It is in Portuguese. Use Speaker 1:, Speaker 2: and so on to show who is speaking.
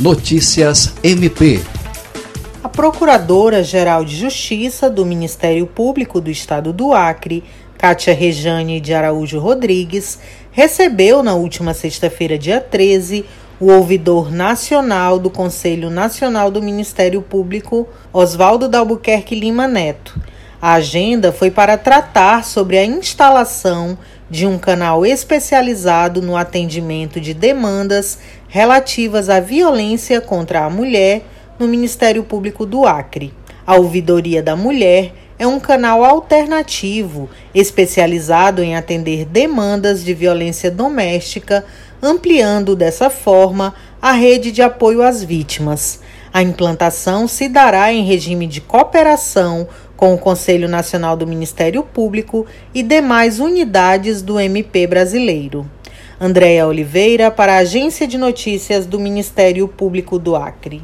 Speaker 1: Notícias MP.
Speaker 2: A Procuradora-Geral de Justiça do Ministério Público do Estado do Acre, Cátia Rejane de Araújo Rodrigues, recebeu na última sexta-feira, dia 13, o ouvidor nacional do Conselho Nacional do Ministério Público, Oswaldo Dalbuquerque Lima Neto. A agenda foi para tratar sobre a instalação de um canal especializado no atendimento de demandas relativas à violência contra a mulher no Ministério Público do Acre. A Ouvidoria da Mulher é um canal alternativo especializado em atender demandas de violência doméstica, ampliando dessa forma a rede de apoio às vítimas. A implantação se dará em regime de cooperação com o Conselho Nacional do Ministério Público e demais unidades do MP brasileiro. Andréa Oliveira, para a Agência de Notícias do Ministério Público do Acre.